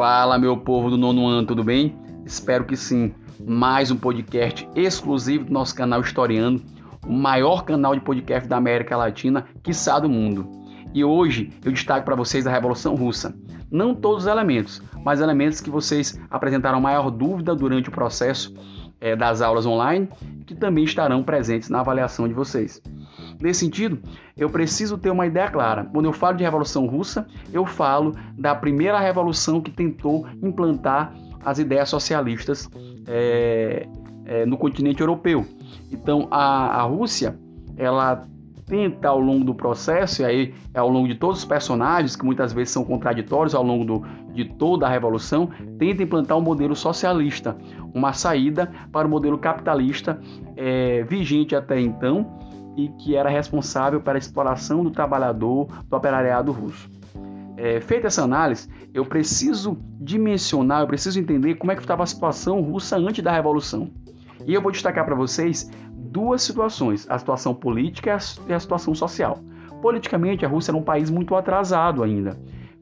Fala, meu povo do nono ano, tudo bem? Espero que sim. Mais um podcast exclusivo do nosso canal Historiando, o maior canal de podcast da América Latina, quiçá do mundo. E hoje eu destaco para vocês a Revolução Russa. Não todos os elementos, mas elementos que vocês apresentaram maior dúvida durante o processo é, das aulas online, que também estarão presentes na avaliação de vocês. Nesse sentido, eu preciso ter uma ideia clara. Quando eu falo de Revolução Russa, eu falo da primeira revolução que tentou implantar as ideias socialistas é, é, no continente europeu. Então, a, a Rússia, ela tenta ao longo do processo, e aí é ao longo de todos os personagens, que muitas vezes são contraditórios ao longo do, de toda a revolução, tenta implantar um modelo socialista, uma saída para o modelo capitalista é, vigente até então, e que era responsável pela exploração do trabalhador do operariado russo. É, feita essa análise, eu preciso dimensionar, eu preciso entender como é que estava a situação russa antes da Revolução. E eu vou destacar para vocês duas situações, a situação política e a situação social. Politicamente, a Rússia era um país muito atrasado ainda.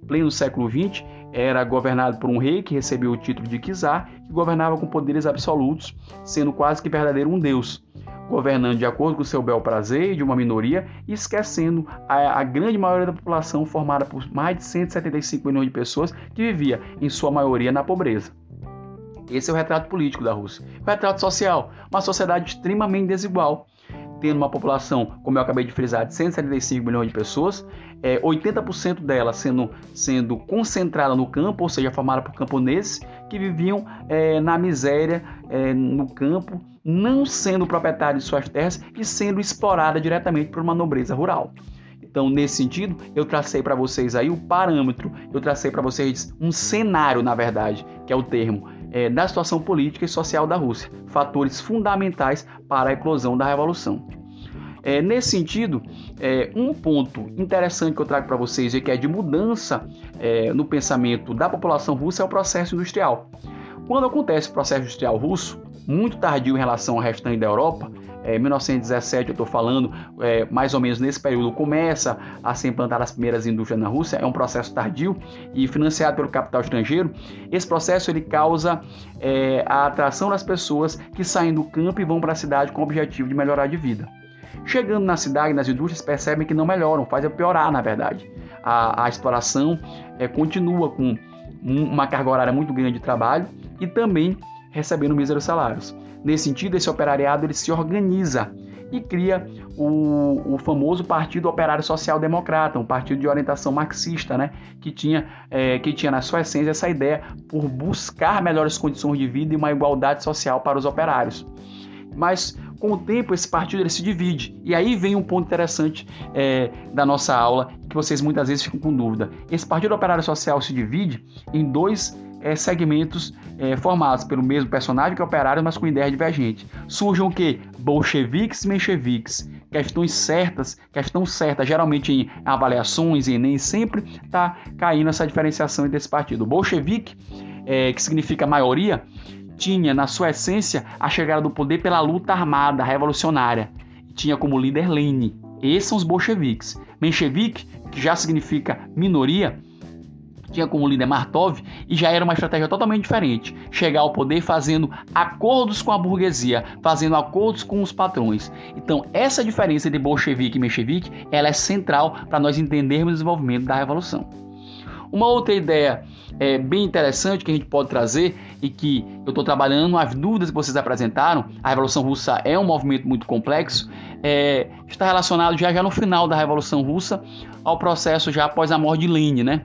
Pleno século XX, era governado por um rei que recebeu o título de czar, que governava com poderes absolutos, sendo quase que verdadeiro um deus governando de acordo com o seu bel prazer de uma minoria esquecendo a, a, grande maioria da população formada por mais de 175 milhões de pessoas que vivia, em sua maioria, na pobreza. Esse é o retrato político da Rússia. O retrato social, uma sociedade extremamente desigual, tendo uma população, como eu acabei de frisar, de 175 milhões de pessoas, é, 80% dela sendo, sendo concentrada no campo, ou seja, formada por camponeses que viviam é, na miséria é, no campo, não sendo proprietários de suas terras e sendo explorada diretamente por uma nobreza rural. Então, nesse sentido, eu tracei para vocês aí o parâmetro, eu tracei para vocês um cenário, na verdade, que é o termo, é, da situação política e social da Rússia, fatores fundamentais para a eclosão da revolução. É, nesse sentido, é, um ponto interessante que eu trago para vocês e que é de mudança é, no pensamento da população russa é o processo industrial. Quando acontece o processo industrial russo, muito tardio em relação ao restante da Europa, é, 1917 eu estou falando, é, mais ou menos nesse período começa a se implantar as primeiras indústrias na Rússia, é um processo tardio e financiado pelo capital estrangeiro. Esse processo ele causa é, a atração das pessoas que saem do campo e vão para a cidade com o objetivo de melhorar de vida. Chegando na cidade, nas indústrias, percebem que não melhoram, fazem piorar, na verdade. A, a exploração é, continua com uma carga horária muito grande de trabalho e também recebendo míseros salários. Nesse sentido, esse operariado ele se organiza e cria o, o famoso Partido Operário Social Democrata, um partido de orientação marxista, né, que tinha, é, que tinha na sua essência essa ideia por buscar melhores condições de vida e uma igualdade social para os operários. Mas com o tempo esse partido ele se divide e aí vem um ponto interessante é, da nossa aula que vocês muitas vezes ficam com dúvida. Esse Partido Operário Social se divide em dois é, segmentos é, formados pelo mesmo personagem que é operário, mas com ideia divergente. Surgem o que? Bolcheviques e mencheviques. Questões certas, questão certa, geralmente em avaliações e nem sempre está caindo essa diferenciação entre esse partido. O bolchevique, é, que significa maioria, tinha na sua essência a chegada do poder pela luta armada revolucionária. Tinha como líder Lenin. Esses são os bolcheviques. Menchevique, que já significa minoria, tinha como líder Martov e já era uma estratégia totalmente diferente. Chegar ao poder fazendo acordos com a burguesia, fazendo acordos com os patrões. Então, essa diferença de bolchevique e menchevique, ela é central para nós entendermos o desenvolvimento da revolução. Uma outra ideia é, bem interessante que a gente pode trazer e que eu estou trabalhando, as dúvidas que vocês apresentaram, a Revolução Russa é um movimento muito complexo, é, está relacionado já, já no final da Revolução Russa ao processo já após a morte de Lenin, né?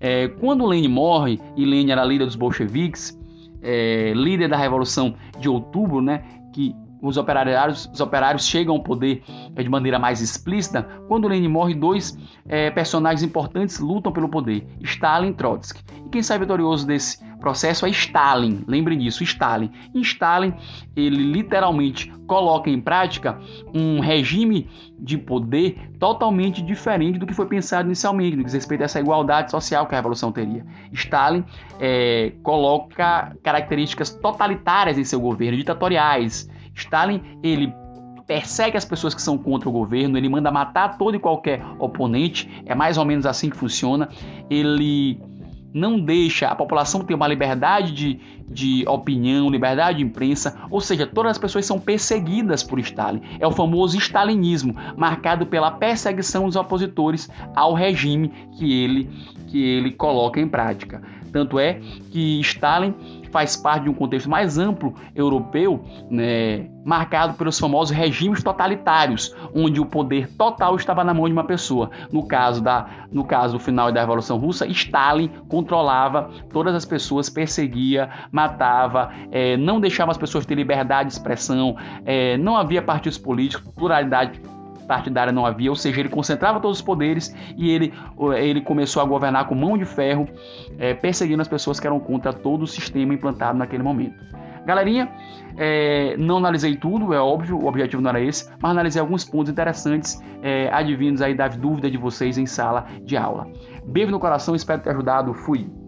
É, quando Lenin morre, e Lenin era líder dos bolcheviques, é, líder da Revolução de Outubro, né, que os operários, os operários chegam ao poder é, de maneira mais explícita, quando Lenin morre, dois é, personagens importantes lutam pelo poder, Stalin e Trotsky. E quem sai vitorioso desse processo é Stalin, lembrem disso, Stalin. E Stalin, ele literalmente coloca em prática um regime de poder totalmente diferente do que foi pensado inicialmente, no que diz respeito a essa igualdade social que a Revolução teria. Stalin é, coloca características totalitárias em seu governo, ditatoriais, Stalin, ele persegue as pessoas que são contra o governo, ele manda matar todo e qualquer oponente, é mais ou menos assim que funciona. Ele não deixa a população ter uma liberdade de, de opinião, liberdade de imprensa, ou seja, todas as pessoas são perseguidas por Stalin. É o famoso stalinismo, marcado pela perseguição dos opositores ao regime que ele, que ele coloca em prática. Tanto é que Stalin faz parte de um contexto mais amplo europeu, né, marcado pelos famosos regimes totalitários, onde o poder total estava na mão de uma pessoa. No caso da, no caso final da Revolução Russa, Stalin controlava todas as pessoas, perseguia, matava, é, não deixava as pessoas ter liberdade de expressão, é, não havia partidos políticos, pluralidade partidária não havia, ou seja, ele concentrava todos os poderes e ele, ele começou a governar com mão de ferro, é, perseguindo as pessoas que eram contra todo o sistema implantado naquele momento. Galerinha, é, não analisei tudo, é óbvio, o objetivo não era esse, mas analisei alguns pontos interessantes, é, advindos aí das dúvidas de vocês em sala de aula. Beijo no coração, espero ter ajudado, fui!